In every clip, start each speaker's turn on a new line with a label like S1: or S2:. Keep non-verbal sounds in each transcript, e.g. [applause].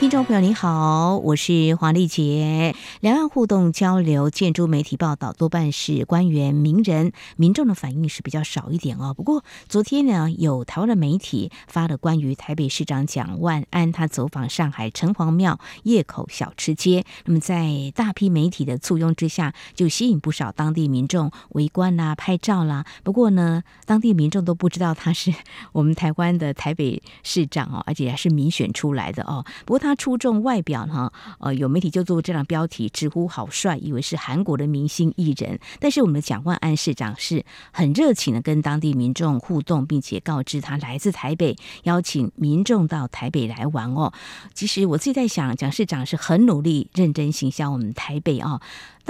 S1: 听众朋友你好，我是黄丽杰。两岸互动交流、建筑媒体报道多半是官员、名人、民众的反应是比较少一点哦。不过昨天呢，有台湾的媒体发了关于台北市长蒋万安他走访上海城隍庙夜口小吃街，那么在大批媒体的簇拥之下，就吸引不少当地民众围观啦、拍照啦。不过呢，当地民众都不知道他是 [laughs] 我们台湾的台北市长哦，而且还是民选出来的哦。不过他。他出众外表呢，呃，有媒体就做这张标题，直呼好帅，以为是韩国的明星艺人。但是我们的蒋万安市长是很热情的跟当地民众互动，并且告知他来自台北，邀请民众到台北来玩哦。其实我自己在想，蒋市长是很努力、认真行销我们台北哦。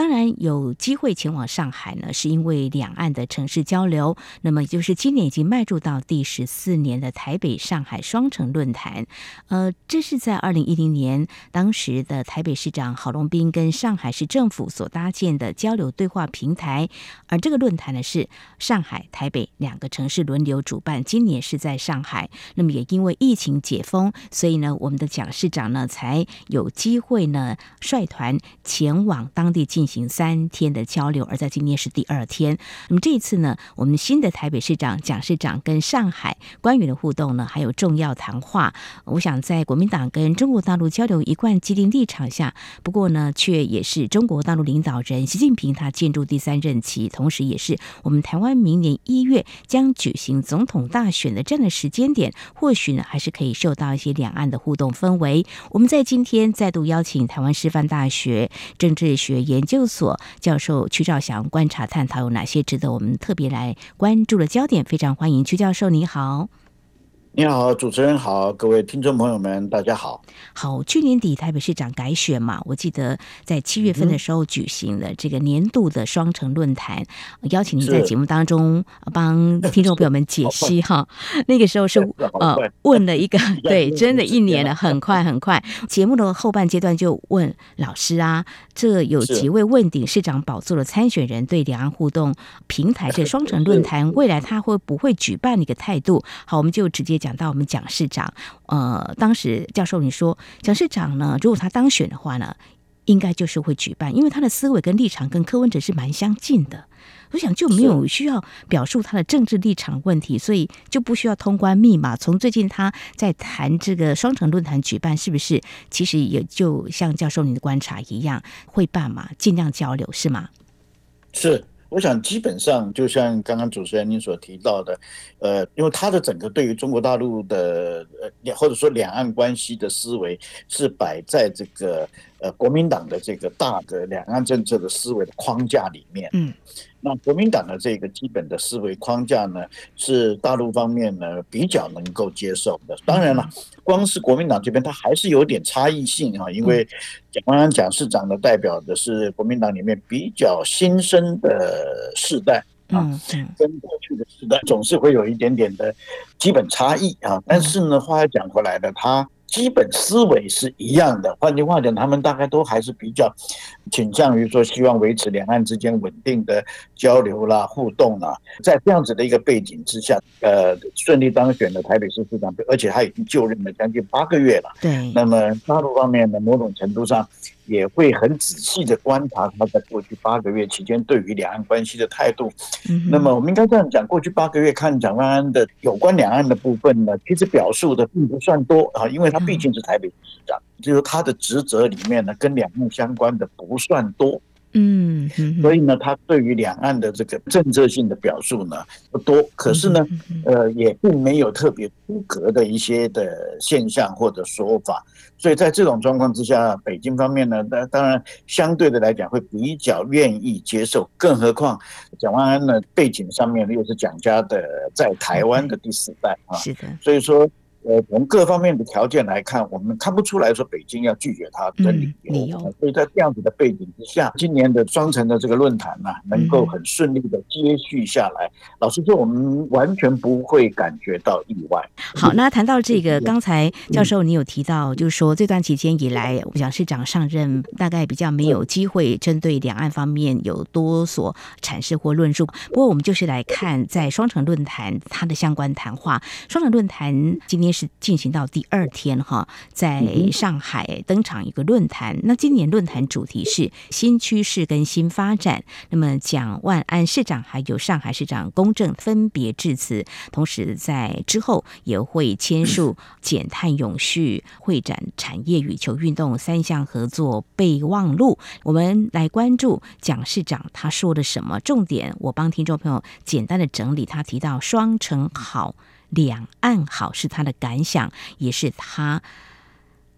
S1: 当然有机会前往上海呢，是因为两岸的城市交流。那么也就是今年已经迈入到第十四年的台北上海双城论坛。呃，这是在二零一零年当时的台北市长郝龙斌跟上海市政府所搭建的交流对话平台。而这个论坛呢，是上海、台北两个城市轮流主办。今年是在上海，那么也因为疫情解封，所以呢，我们的蒋市长呢才有机会呢率团前往当地进行三天的交流，而在今天是第二天。那么这一次呢，我们新的台北市长蒋市长跟上海官员的互动呢，还有重要谈话。我想在国民党跟中国大陆交流一贯既定立场下，不过呢，却也是中国大陆领导人习近平他进入第三任期，同时也是我们台湾明年一月将举行总统大选的这样的时间点，或许呢，还是可以受到一些两岸的互动氛围。我们在今天再度邀请台湾师范大学政治学研究。研究所教授曲兆祥观察探讨有哪些值得我们特别来关注的焦点？非常欢迎曲教授，你好。
S2: 你好，主持人好，各位听众朋友们，大家好。
S1: 好，去年底台北市长改选嘛，我记得在七月份的时候举行了这个年度的双城论坛，嗯、邀请您在节目当中帮听众朋友们解析哈。[laughs] 那个时候是呃问了一个对，真的一年了，很快很快。节目的后半阶段就问老师啊，这有几位问鼎市长宝座的参选人对两岸互动平台这双城论坛未来他会不会举办的一个态度？好，我们就直接。讲到我们蒋市长，呃，当时教授你说，蒋市长呢，如果他当选的话呢，应该就是会举办，因为他的思维跟立场跟柯文哲是蛮相近的。我想就没有需要表述他的政治立场问题，所以就不需要通关密码。从最近他在谈这个双城论坛举办，是不是其实也就像教授你的观察一样，会办嘛，尽量交流是吗？
S2: 是。我想基本上就像刚刚主持人您所提到的，呃，因为他的整个对于中国大陆的呃，或者说两岸关系的思维是摆在这个呃国民党的这个大的两岸政策的思维的框架里面。嗯。那国民党的这个基本的思维框架呢，是大陆方面呢比较能够接受的。当然了，光是国民党这边，它还是有点差异性啊。因为蒋万安蒋市长呢，代表的是国民党里面比较新生的世代啊，跟过去的时代总是会有一点点的基本差异啊。但是呢，话又讲回来的，他。基本思维是一样的，换句话讲，他们大概都还是比较倾向于说，希望维持两岸之间稳定的交流啦、互动啦。在这样子的一个背景之下，呃，顺利当选的台北市市长，而且他已经就任了将近八个月了。对。那么大陆方面呢，某种程度上。也会很仔细的观察他在过去八个月期间对于两岸关系的态度。那么我们应该这样讲，过去八个月看蒋万安的有关两岸的部分呢，其实表述的并不算多啊，因为他毕竟是台北市长，就是他的职责里面呢，跟两岸相关的不算多。嗯，所以呢，他对于两岸的这个政策性的表述呢不多，可是呢，呃，也并没有特别出格的一些的现象或者说法。所以在这种状况之下，北京方面呢，当当然相对的来讲会比较愿意接受。更何况蒋万安呢，背景上面又是蒋家的在台湾的第四代啊，是的。所以说，呃，从各方面的条件来看，我们看不出来说北京要拒绝他的理由。理由。所以在这样子的背景之下，今年的双城的这个论坛呢，能够很顺利的接续下来，老实说，我们完全不会感觉到意外。
S1: 好，那谈到这个，刚才教授你有提到，就是说这段期间以来，我想市长上任大概比较没有机会针对两岸方面有多所阐释或论述。不过我们就是来看在双城论坛它的相关谈话。双城论坛今天是进行到第二天哈，在上海登场一个论坛。那今年论坛主题是新趋势跟新发展。那么蒋万安市长还有上海市长龚正分别致辞，同时在之后也会签署减碳永续、会展产业与球运动三项合作备忘录。我们来关注蒋市长他说的什么重点，我帮听众朋友简单的整理。他提到双城好。两岸好是他的感想，也是他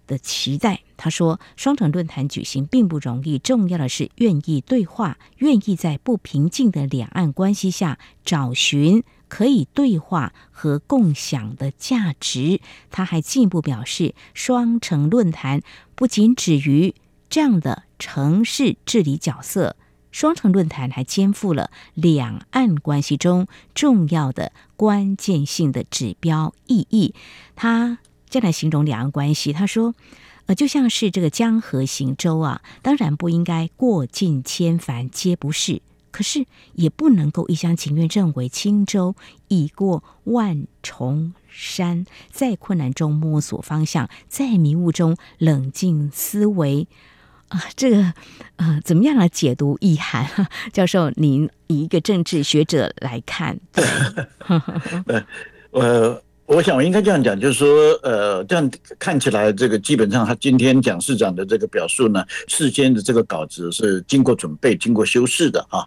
S1: 的期待。他说，双城论坛举行并不容易，重要的是愿意对话，愿意在不平静的两岸关系下找寻可以对话和共享的价值。他还进一步表示，双城论坛不仅止于这样的城市治理角色。双城论坛还肩负了两岸关系中重要的关键性的指标意义。他这样来形容两岸关系，他说：“呃，就像是这个江河行舟啊，当然不应该过尽千帆皆不是，可是也不能够一厢情愿认为轻舟已过万重山。在困难中摸索方向，在迷雾中冷静思维。”啊，这个呃，怎么样来解读意涵？教授，您以一个政治学者来看，对，[laughs] [laughs]
S2: 呃。我想我应该这样讲，就是说，呃，这样看起来，这个基本上他今天蒋市长的这个表述呢，事先的这个稿子是经过准备、经过修饰的啊。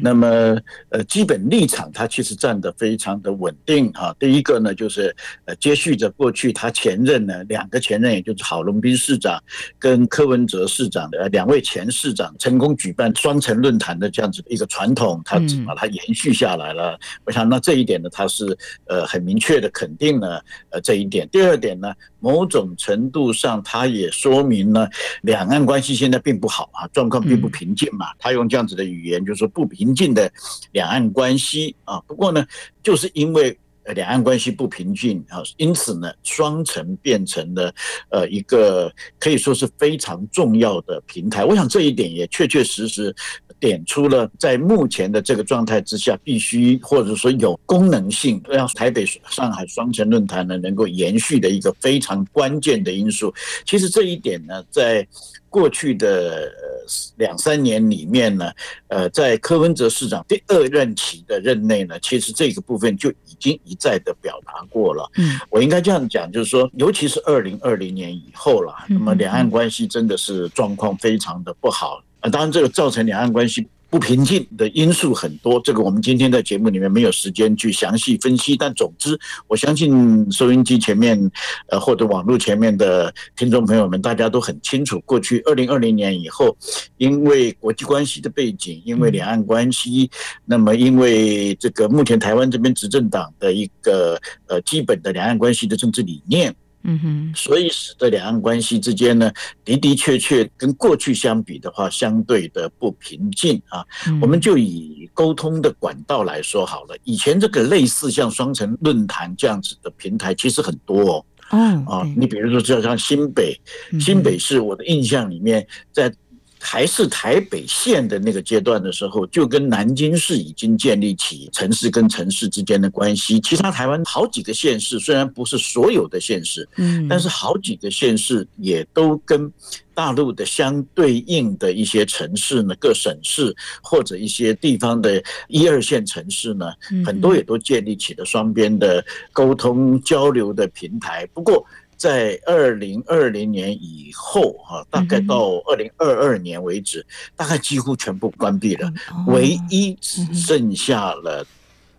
S2: 那么，呃，基本立场他其实站得非常的稳定啊。第一个呢，就是呃，接续着过去他前任呢两个前任，也就是郝龙斌市长跟柯文哲市长的两位前市长成功举办双城论坛的这样子的一个传统，他只把它延续下来了。我想那这一点呢，他是呃很明确的肯定。定了呃这一点，第二点呢，某种程度上，它也说明了两岸关系现在并不好啊，状况并不平静嘛。他用这样子的语言，就是说不平静的两岸关系啊。不过呢，就是因为两岸关系不平静啊，因此呢，双城变成了呃一个可以说是非常重要的平台。我想这一点也确确实实。点出了在目前的这个状态之下，必须或者说有功能性，让台北、上海双城论坛呢能够延续的一个非常关键的因素。其实这一点呢，在过去的两三年里面呢，呃，在柯文哲市长第二任期的任内呢，其实这个部分就已经一再的表达过了。嗯，我应该这样讲，就是说，尤其是二零二零年以后了，那么两岸关系真的是状况非常的不好。当然，这个造成两岸关系不平静的因素很多，这个我们今天在节目里面没有时间去详细分析。但总之，我相信收音机前面，呃，或者网络前面的听众朋友们，大家都很清楚，过去二零二零年以后，因为国际关系的背景，因为两岸关系，那么因为这个目前台湾这边执政党的一个呃基本的两岸关系的政治理念。嗯哼，所以使得两岸关系之间呢，的的确确跟过去相比的话，相对的不平静啊。我们就以沟通的管道来说好了，以前这个类似像双城论坛这样子的平台其实很多哦。哦，啊，你比如说就像新北，新北市，我的印象里面在。还是台北县的那个阶段的时候，就跟南京市已经建立起城市跟城市之间的关系。其他台湾好几个县市，虽然不是所有的县市，嗯，但是好几个县市也都跟大陆的相对应的一些城市呢，各省市或者一些地方的一二线城市呢，很多也都建立起了双边的沟通交流的平台。不过，在二零二零年以后，哈，大概到二零二二年为止，大概几乎全部关闭了，唯一只剩下了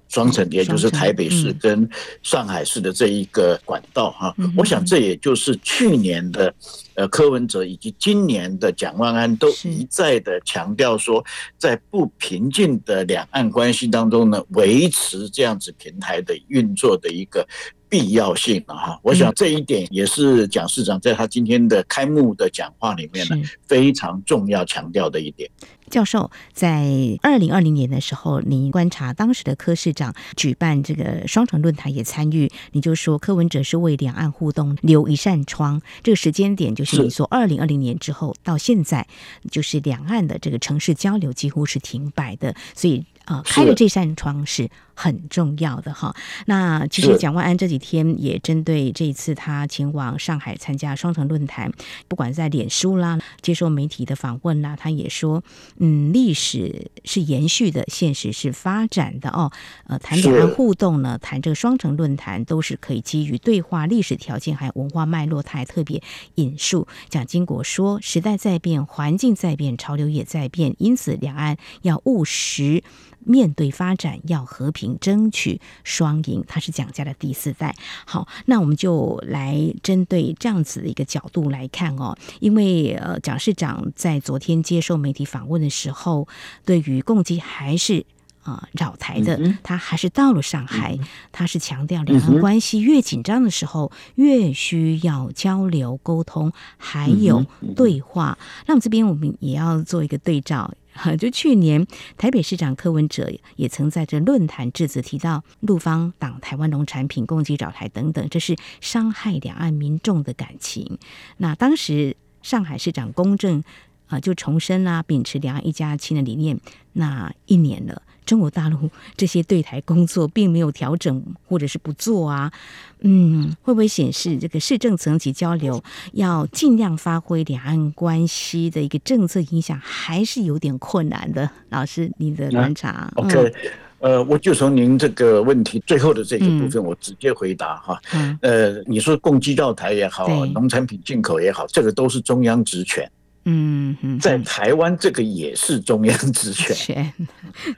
S2: 双城，也就是台北市跟上海市的这一个管道，哈。我想这也就是去年的呃柯文哲以及今年的蒋万安都一再的强调说，在不平静的两岸关系当中呢，维持这样子平台的运作的一个。必要性了哈。我想这一点也是蒋市长在他今天的开幕的讲话里面呢，非常重要强调的一点。
S1: 教授在二零二零年的时候，您观察当时的柯市长举办这个双城论坛也参与，你就说柯文哲是为两岸互动留一扇窗。这个时间点就是你说二零二零年之后到现在，就是两岸的这个城市交流几乎是停摆的，所以。啊，开了这扇窗是很重要的哈。那其实蒋万安这几天也针对这一次他前往上海参加双城论坛，不管在脸书啦，接受媒体的访问啦，他也说，嗯，历史是延续的，现实是发展的哦。呃，谈两岸互动呢，谈这个双城论坛都是可以基于对话历史条件还有文化脉络。他还特别引述蒋经国说：“时代在变，环境在变，潮流也在变，因此两岸要务实。”面对发展要和平，争取双赢。他是蒋家的第四代。好，那我们就来针对这样子的一个角度来看哦。因为呃，蒋市长在昨天接受媒体访问的时候，对于共机还是啊扰台的，他还是到了上海，他是强调两岸关系越紧张的时候，越需要交流沟通，还有对话。那么这边我们也要做一个对照。哈就去年台北市长柯文哲也曾在这论坛致辞提到，陆方挡台湾农产品供给找台等等，这是伤害两岸民众的感情。那当时上海市长公正啊，就重申啊，秉持两岸一家亲的理念。那一年了。中国大陆这些对台工作并没有调整或者是不做啊，嗯，会不会显示这个市政层级交流要尽量发挥两岸关系的一个政策影响，还是有点困难的？老师，你的观察。
S2: 嗯、OK，呃，我就从您这个问题最后的这个部分，我直接回答哈。嗯、呃，你说供给绕台也好，农产品进口也好，这个都是中央职权。
S1: 嗯，
S2: 在台湾这个也是中央职权，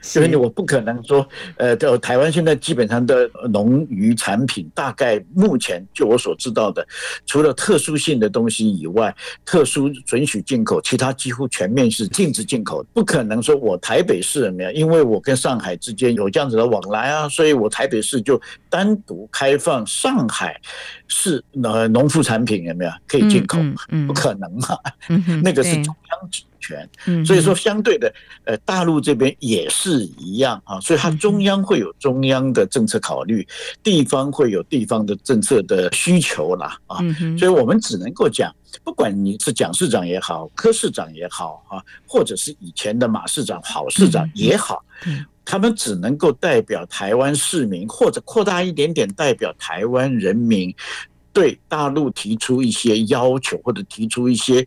S2: 所以 [laughs] 我不可能说，呃，在台湾现在基本上的农渔产品，大概目前就我所知道的，除了特殊性的东西以外，特殊准许进口，其他几乎全面是禁止进口。不可能说我台北市有没有，因为我跟上海之间有这样子的往来啊，所以我台北市就单独开放上海市呃农副产品有没有可以进口？不可能嘛，那个。这是中央职权，所以说相对的，呃，大陆这边也是一样啊，所以它中央会有中央的政策考虑，地方会有地方的政策的需求啦啊，所以我们只能够讲，不管你是蒋市长也好，柯市长也好啊，或者是以前的马市长、郝市长也好，他们只能够代表台湾市民，或者扩大一点点代表台湾人民。对大陆提出一些要求，或者提出一些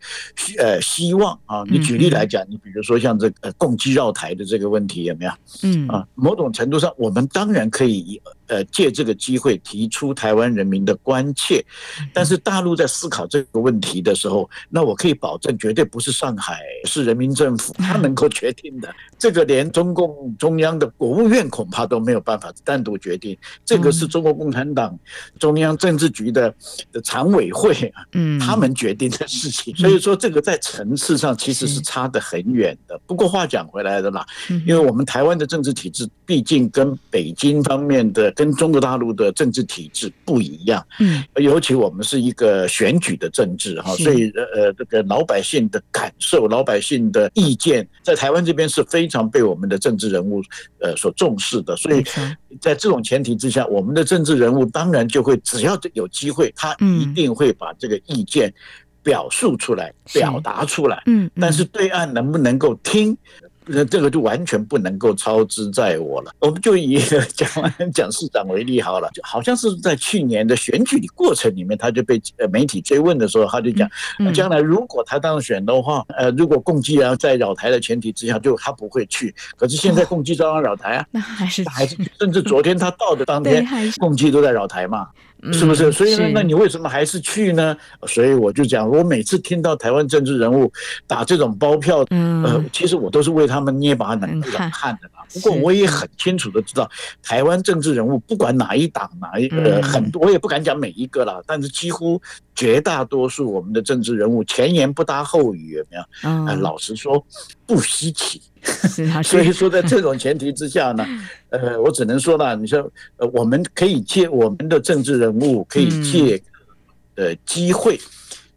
S2: 呃希望啊，你举例来讲，你比如说像这个共机绕台的这个问题有没有？嗯啊，某种程度上，我们当然可以。呃，借这个机会提出台湾人民的关切，但是大陆在思考这个问题的时候，那我可以保证，绝对不是上海市人民政府他能够决定的。[laughs] 这个连中共中央的国务院恐怕都没有办法单独决定，这个是中国共产党中央政治局的的常委会啊，嗯，他们决定的事情。所以说，这个在层次上其实是差得很远的。不过话讲回来的啦，因为我们台湾的政治体制毕竟跟北京方面的。跟中国大陆的政治体制不一样，嗯，尤其我们是一个选举的政治哈，所以呃，这个老百姓的感受、老百姓的意见，在台湾这边是非常被我们的政治人物呃所重视的。所以在这种前提之下，我们的政治人物当然就会只要有机会，他一定会把这个意见表述出来、表达出来。嗯，但是对岸能不能够听？那这个就完全不能够操之在我了。我们就以 [laughs] 蒋蒋市长为例好了，就好像是在去年的选举的过程里面，他就被呃媒体追问的时候，他就讲，将来如果他当选的话，呃，如果共济啊在扰台的前提之下，就他不会去。可是现在共济照样扰台啊，[laughs] 那还是还是，甚至昨天他到的当天，共济都在扰台嘛。是不是？所以呢，那你为什么还是去呢？所以我就讲，我每次听到台湾政治人物打这种包票，呃，其实我都是为他们捏把冷汗的不过我也很清楚的知道，台湾政治人物不管哪一党哪一个很多，我也不敢讲每一个啦，但是几乎绝大多数我们的政治人物前言不搭后语，有没有？呃，老实说不稀奇。[laughs] 所以说，在这种前提之下呢，[laughs] 呃，我只能说呢，你说呃，我们可以借我们的政治人物可以借呃机会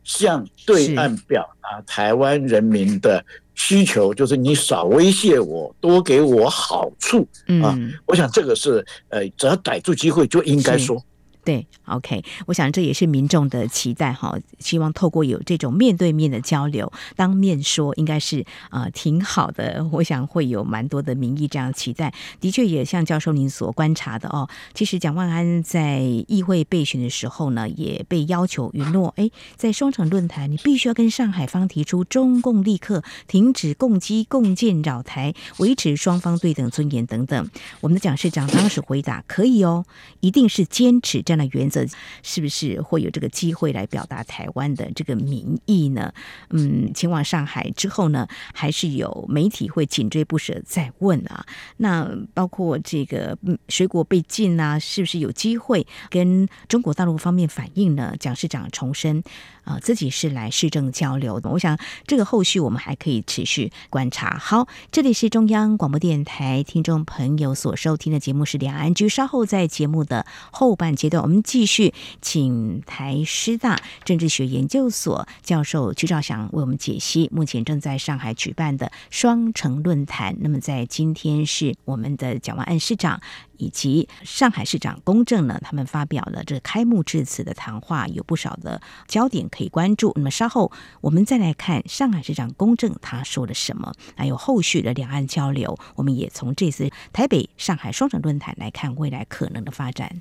S2: 向对岸表达台湾人民的。需求就是你少威胁我，多给我好处啊！嗯、我想这个是呃，只要逮住机会就应该说。
S1: 对，OK，我想这也是民众的期待哈，希望透过有这种面对面的交流，当面说应该是啊、呃、挺好的。我想会有蛮多的民意这样期待。的确，也像教授您所观察的哦，其实蒋万安在议会备询的时候呢，也被要求允诺，哎，在双城论坛，你必须要跟上海方提出中共立刻停止共机共建扰台，维持双方对等尊严等等。我们的蒋市长当时回答可以哦，一定是坚持这样那原则是不是会有这个机会来表达台湾的这个民意呢？嗯，前往上海之后呢，还是有媒体会紧追不舍再问啊。那包括这个水果被禁啊，是不是有机会跟中国大陆方面反映呢？蒋市长重申。啊，自己是来市政交流的。我想这个后续我们还可以持续观察。好，这里是中央广播电台听众朋友所收听的节目是两岸 ING。稍后在节目的后半阶段，我们继续请台师大政治学研究所教授曲兆祥为我们解析目前正在上海举办的双城论坛。那么在今天是我们的蒋万安市长。以及上海市长龚正呢，他们发表了这开幕致辞的谈话，有不少的焦点可以关注。那么稍后我们再来看上海市长龚正他说了什么，还有后续的两岸交流。我们也从这次台北、上海双城论坛来看未来可能的发展。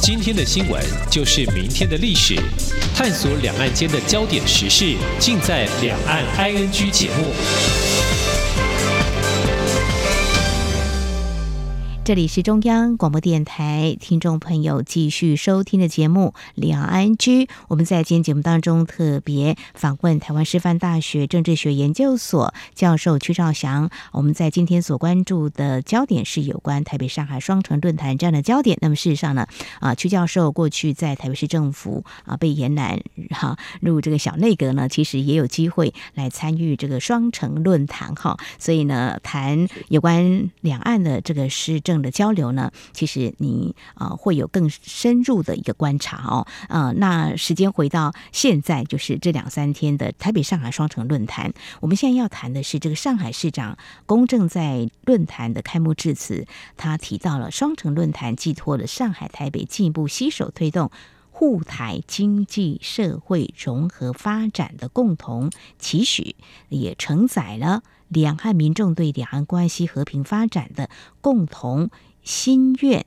S3: 今天的新闻就是明天的历史，探索两岸间的焦点时事，尽在《两岸 ING》节目。
S1: 这里是中央广播电台，听众朋友继续收听的节目《两岸居》。我们在今天节目当中特别访问台湾师范大学政治学研究所教授曲兆祥。我们在今天所关注的焦点是有关台北、上海双城论坛这样的焦点。那么事实上呢，啊，曲教授过去在台北市政府啊被延揽哈入这个小内阁呢，其实也有机会来参与这个双城论坛哈。所以呢，谈有关两岸的这个施政。的交流呢，其实你啊、会有更深入的一个观察哦。呃，那时间回到现在，就是这两三天的台北上海双城论坛。我们现在要谈的是这个上海市长龚正在论坛的开幕致辞，他提到了双城论坛寄托了上海台北进一步携手推动沪台经济社会融合发展的共同期许，也承载了。两岸民众对两岸关系和平发展的共同心愿，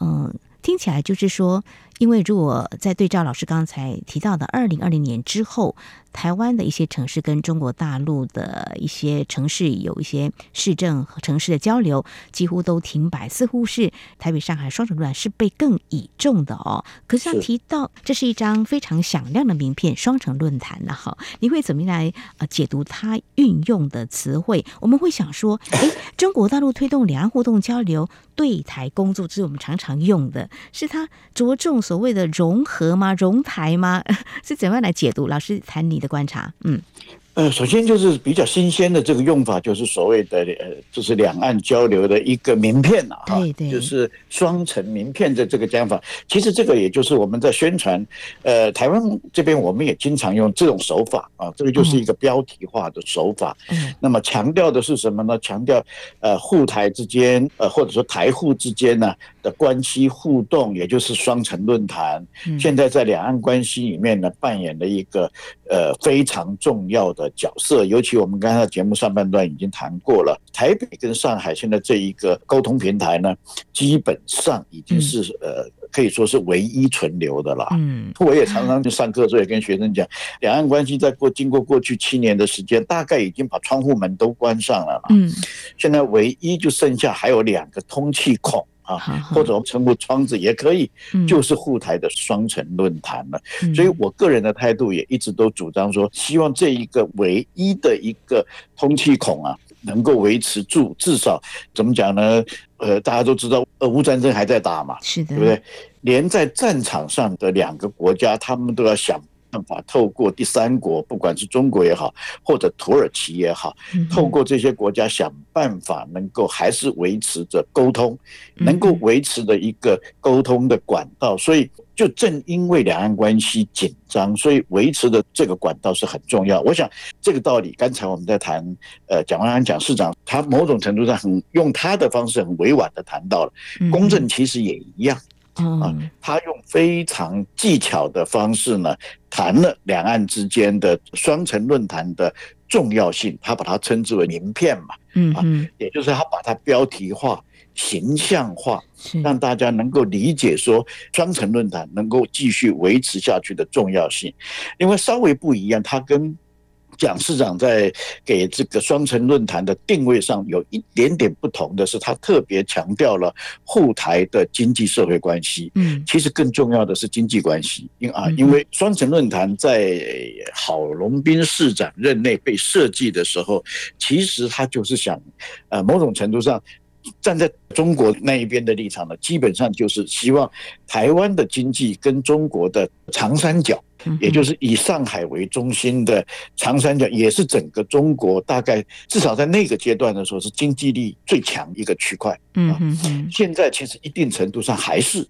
S1: 嗯，听起来就是说，因为如果在对照老师刚才提到的二零二零年之后。台湾的一些城市跟中国大陆的一些城市有一些市政和城市的交流，几乎都停摆，似乎是台北、上海双城论坛是被更倚重的哦。可是他提到这是一张非常响亮的名片，双城论坛呢，哈，你会怎么来呃解读它运用的词汇？我们会想说，哎，中国大陆推动两岸互动交流对台工作，这是我们常常用的，是它着重所谓的融合吗？融台吗？[laughs] 是怎么样来解读？老师谈你的。观察，嗯。
S2: 呃，首先就是比较新鲜的这个用法，就是所谓的呃，就是两岸交流的一个名片了哈，对对，就是双层名片的这个讲法。其实这个也就是我们在宣传，呃，台湾这边我们也经常用这种手法啊，这个就是一个标题化的手法。嗯，那么强调的是什么呢？强调呃，沪台之间，呃，或者说台沪之间呢的关系互动，也就是双城论坛，现在在两岸关系里面呢扮演了一个呃非常重要的。角色，尤其我们刚才节目上半段已经谈过了，台北跟上海现在这一个沟通平台呢，基本上已经是呃可以说是唯一存留的了。嗯，我也常常去上课，所以跟学生讲，两岸关系在过经过过去七年的时间，大概已经把窗户门都关上了。嗯，现在唯一就剩下还有两个通气孔。啊，或者我们称呼窗子也可以，就是沪台的双城论坛了。所以我个人的态度也一直都主张说，希望这一个唯一的一个通气孔啊，能够维持住，至少怎么讲呢？呃，大家都知道，俄乌战争还在打嘛，
S1: 是的，
S2: 对不对？连在战场上的两个国家，他们都要想。办法透过第三国，不管是中国也好，或者土耳其也好，透过这些国家想办法，能够还是维持着沟通，能够维持的一个沟通的管道。所以，就正因为两岸关系紧张，所以维持的这个管道是很重要。我想这个道理，刚才我们在谈，呃，蒋万安蒋市长，他某种程度上很用他的方式很委婉的谈到了，公正其实也一样。啊，他用非常技巧的方式呢，谈了两岸之间的双城论坛的重要性，他把它称之为名片嘛，嗯，啊，也就是他把它标题化、形象化，让大家能够理解说双城论坛能够继续维持下去的重要性。因为稍微不一样，他跟。蒋市长在给这个双城论坛的定位上有一点点不同的是，他特别强调了沪台的经济社会关系。嗯，其实更重要的是经济关系。因啊，因为双城论坛在郝龙斌市长任内被设计的时候，其实他就是想，呃，某种程度上站在中国那一边的立场呢，基本上就是希望台湾的经济跟中国的长三角。也就是以上海为中心的长三角，也是整个中国大概至少在那个阶段的时候是经济力最强一个区块。嗯，现在其实一定程度上还是，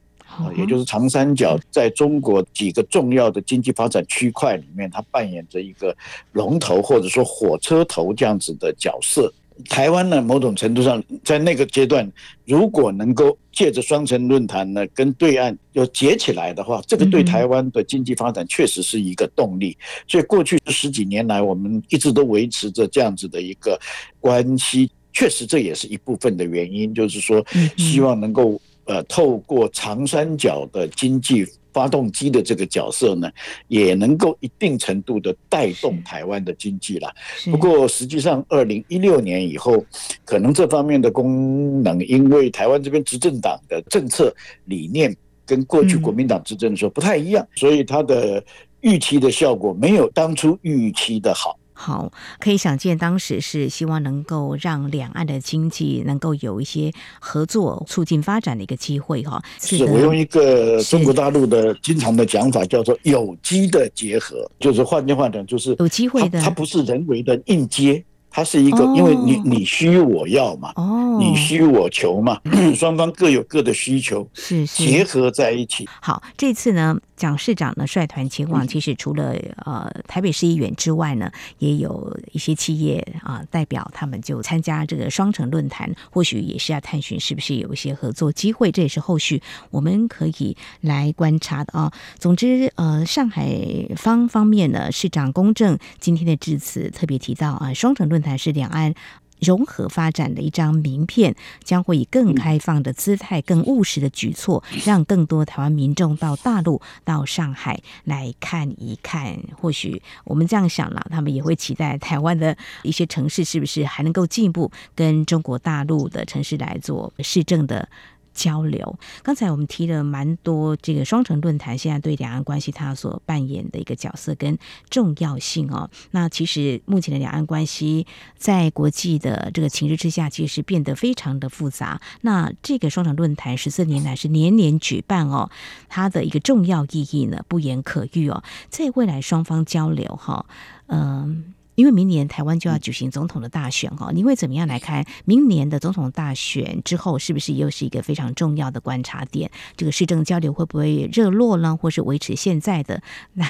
S2: 也就是长三角在中国几个重要的经济发展区块里面，它扮演着一个龙头或者说火车头这样子的角色。台湾呢，某种程度上在那个阶段，如果能够借着双城论坛呢，跟对岸又结起来的话，这个对台湾的经济发展确实是一个动力。所以过去十几年来，我们一直都维持着这样子的一个关系，确实这也是一部分的原因，就是说希望能够呃透过长三角的经济。发动机的这个角色呢，也能够一定程度的带动台湾的经济了。不过实际上，二零一六年以后，可能这方面的功能，因为台湾这边执政党的政策理念跟过去国民党执政的时候不太一样，所以它的预期的效果没有当初预期的好。
S1: 好，可以想见，当时是希望能够让两岸的经济能够有一些合作、促进发展的一个机会哈。
S2: 是我用一个中国大陆的经常的讲法，叫做有机的结合，就是换句话讲，就是
S1: 有机会的，
S2: 它不是人为的硬接。它是一个，因为你你需我要嘛，你需我求嘛，[laughs] 双方各有各的需求，是结合在一起。
S1: 好，这次呢，蒋市长呢率团前往，其实除了呃台北市议员之外呢，也有一些企业啊代表，他们就参加这个双城论坛，或许也是要探寻是不是有一些合作机会，这也是后续我们可以来观察的啊。总之，呃，上海方方面呢，市长公正今天的致辞特别提到啊，双城论坛。是两岸融合发展的一张名片，将会以更开放的姿态、更务实的举措，让更多台湾民众到大陆、到上海来看一看。或许我们这样想了，他们也会期待台湾的一些城市是不是还能够进一步跟中国大陆的城市来做市政的。交流。刚才我们提了蛮多，这个双城论坛现在对两岸关系它所扮演的一个角色跟重要性哦。那其实目前的两岸关系在国际的这个情势之下，其实变得非常的复杂。那这个双城论坛十四年来是年年举办哦，它的一个重要意义呢不言可喻哦。在未来双方交流哈，嗯。因为明年台湾就要举行总统的大选哈，你会怎么样来看明年的总统大选之后，是不是又是一个非常重要的观察点？这个市政交流会不会热络呢，或是维持现在的？[laughs] 那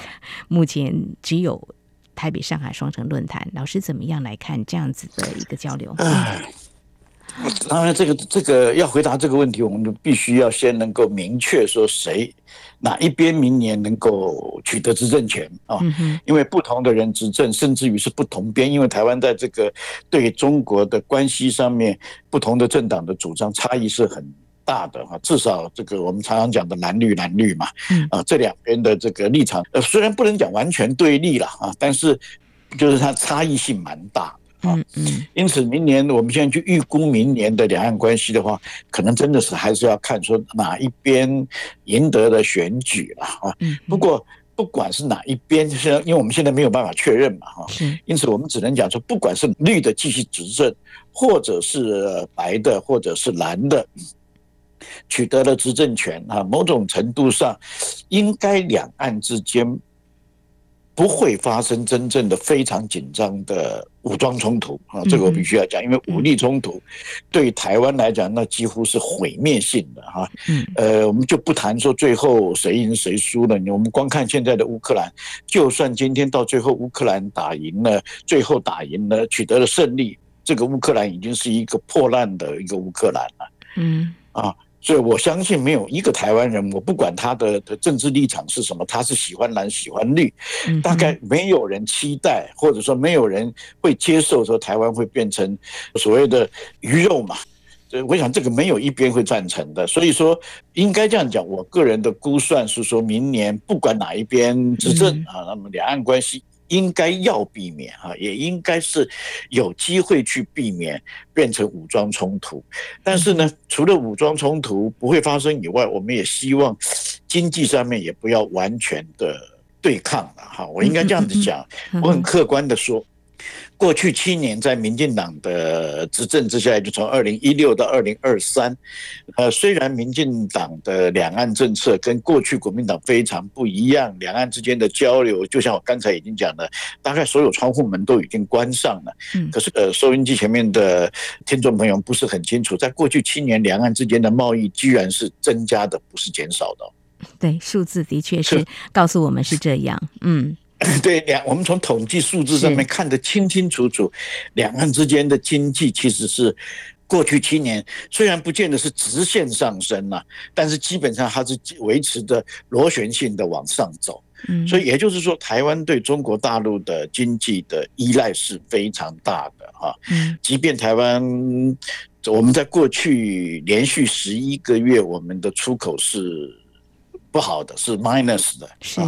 S1: 目前只有台北、上海双城论坛，老师怎么样来看这样子的一个交流？[laughs]
S2: 当然，这个这个要回答这个问题，我们就必须要先能够明确说谁哪一边明年能够取得执政权啊？因为不同的人执政，甚至于是不同边，因为台湾在这个对中国的关系上面，不同的政党的主张差异是很大的哈。至少这个我们常常讲的蓝绿蓝绿嘛，啊，这两边的这个立场，呃，虽然不能讲完全对立了啊，但是就是它差异性蛮大。啊。嗯嗯。因此，明年我们现在去预估明年的两岸关系的话，可能真的是还是要看说哪一边赢得了选举了啊。嗯。不过，不管是哪一边，现在因为我们现在没有办法确认嘛，哈。是。因此，我们只能讲说，不管是绿的继续执政，或者是白的，或者是蓝的。取得了执政权啊，某种程度上，应该两岸之间不会发生真正的非常紧张的武装冲突啊，这个我必须要讲，因为武力冲突对台湾来讲，那几乎是毁灭性的哈。呃，我们就不谈说最后谁赢谁输了，我们光看现在的乌克兰，就算今天到最后乌克兰打赢了，最后打赢了，取得了胜利，这个乌克兰已经是一个破烂的一个乌克兰了。嗯啊。所以我相信没有一个台湾人，我不管他的的政治立场是什么，他是喜欢蓝喜欢绿，大概没有人期待，或者说没有人会接受说台湾会变成所谓的鱼肉嘛。所以我想这个没有一边会赞成的。所以说应该这样讲，我个人的估算是说明年不管哪一边执政啊，那么两岸关系。应该要避免啊，也应该是有机会去避免变成武装冲突。但是呢，除了武装冲突不会发生以外，我们也希望经济上面也不要完全的对抗了哈。我应该这样子讲，我很客观的说。过去七年，在民进党的执政之下，就从二零一六到二零二三，呃，虽然民进党的两岸政策跟过去国民党非常不一样，两岸之间的交流，就像我刚才已经讲的，大概所有窗户门都已经关上了。嗯，可是呃，收音机前面的听众朋友不是很清楚，在过去七年，两岸之间的贸易居然是增加的，不是减少的。
S1: 对，数字的确是告诉我们是这样。嗯。[laughs]
S2: 对两，我们从统计数字上面看得清清楚楚，两岸之间的经济其实是过去七年虽然不见得是直线上升了，但是基本上它是维持着螺旋性的往上走。嗯，所以也就是说，台湾对中国大陆的经济的依赖是非常大的哈。嗯，即便台湾我们在过去连续十一个月，我们的出口是不好的，是 minus 的。是，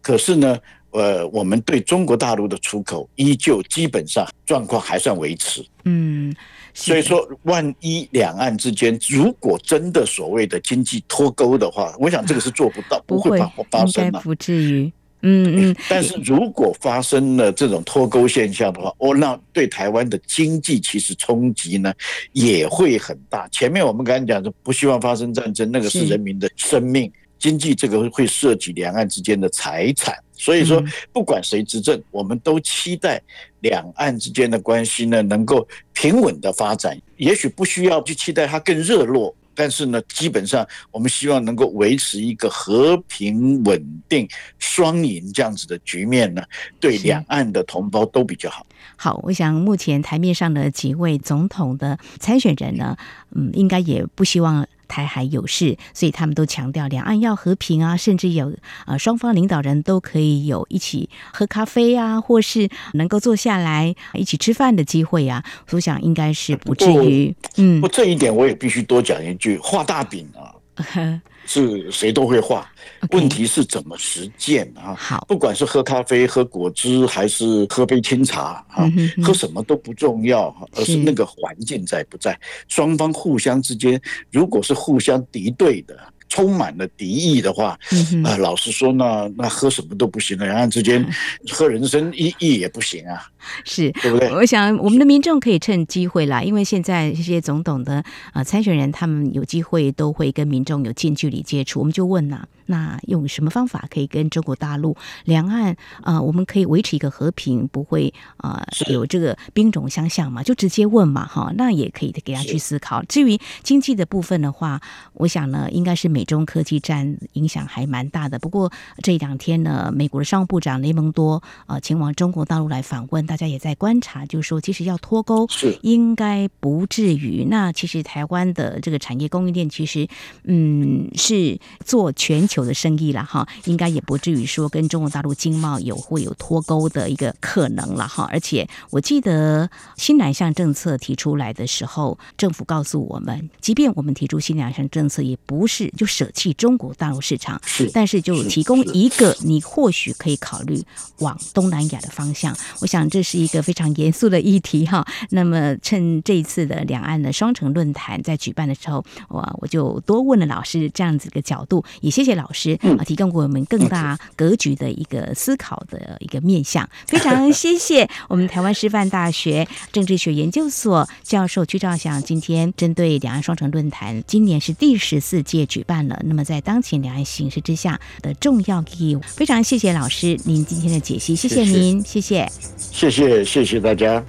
S2: 可是呢。呃，我们对中国大陆的出口依旧基本上状况还算维持。嗯，所以说，万一两岸之间如果真的所谓的经济脱钩的话，我想这个是做不到，[laughs] 不会发发生的，
S1: 不至于。嗯嗯。
S2: 但是如果发生了这种脱钩现象的话，哦，那对台湾的经济其实冲击呢也会很大。前面我们刚才讲的，不希望发生战争，那个是人民的生命。经济这个会涉及两岸之间的财产，所以说不管谁执政，我们都期待两岸之间的关系呢能够平稳的发展。也许不需要去期待它更热络，但是呢，基本上我们希望能够维持一个和平稳定双赢这样子的局面呢，对两岸的同胞都比较好。
S1: 好，我想目前台面上的几位总统的参选人呢，嗯，应该也不希望。台海有事，所以他们都强调两岸要和平啊，甚至有呃双方领导人都可以有一起喝咖啡啊，或是能够坐下来一起吃饭的机会啊。我想应该是不至于。嗯，
S2: 不，这一点我也必须多讲一句：画大饼啊，[laughs] [laughs] [laughs] 是谁都会画，问题是怎么实践啊？好，不管是喝咖啡、喝果汁，还是喝杯清茶啊，喝什么都不重要，而是。那个环境在不在，双方互相之间，如果是互相敌对的。充满了敌意的话，啊，老实说呢，那喝什么都不行了，两岸之间喝人参意义也不行啊，[laughs]
S1: 是，
S2: 对不对？
S1: 我想我们的民众可以趁机会啦，因为现在这些总统的呃参选人，他们有机会都会跟民众有近距离接触，我们就问呐，那用什么方法可以跟中国大陆两岸啊，我们可以维持一个和平，不会啊有这个兵种相向嘛？就直接问嘛，哈，那也可以给他去思考。至于经济的部分的话，我想呢，应该是美。中科技战影响还蛮大的，不过这两天呢，美国的商务部长雷蒙多呃前往中国大陆来访问，大家也在观察，就是说其实要脱钩是应该不至于。那其实台湾的这个产业供应链其实嗯是做全球的生意了哈，应该也不至于说跟中国大陆经贸有会有脱钩的一个可能了哈。而且我记得新南向政策提出来的时候，政府告诉我们，即便我们提出新南向政策，也不是就。舍弃中国大陆市场，是但是就提供一个你或许可以考虑往东南亚的方向。我想这是一个非常严肃的议题哈。[laughs] 那么趁这一次的两岸的双城论坛在举办的时候，我我就多问了老师这样子一个角度，也谢谢老师啊，提供给我们更大格局的一个思考的一个面向。非常谢谢我们台湾师范大学政治学研究所教授屈兆祥，今天针对两岸双城论坛，今年是第十四届举办了。那么在当前两岸形势之下的重要意义，非常谢谢老师您今天的解析，谢谢您，谢谢，
S2: 谢谢，谢谢谢大家。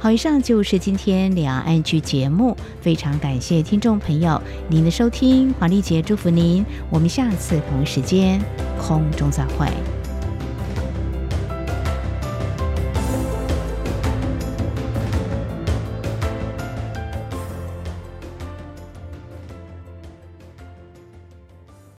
S1: 好，以上就是今天两岸剧节目，非常感谢听众朋友您的收听，黄丽杰祝福您，我们下次同一时间空中再会。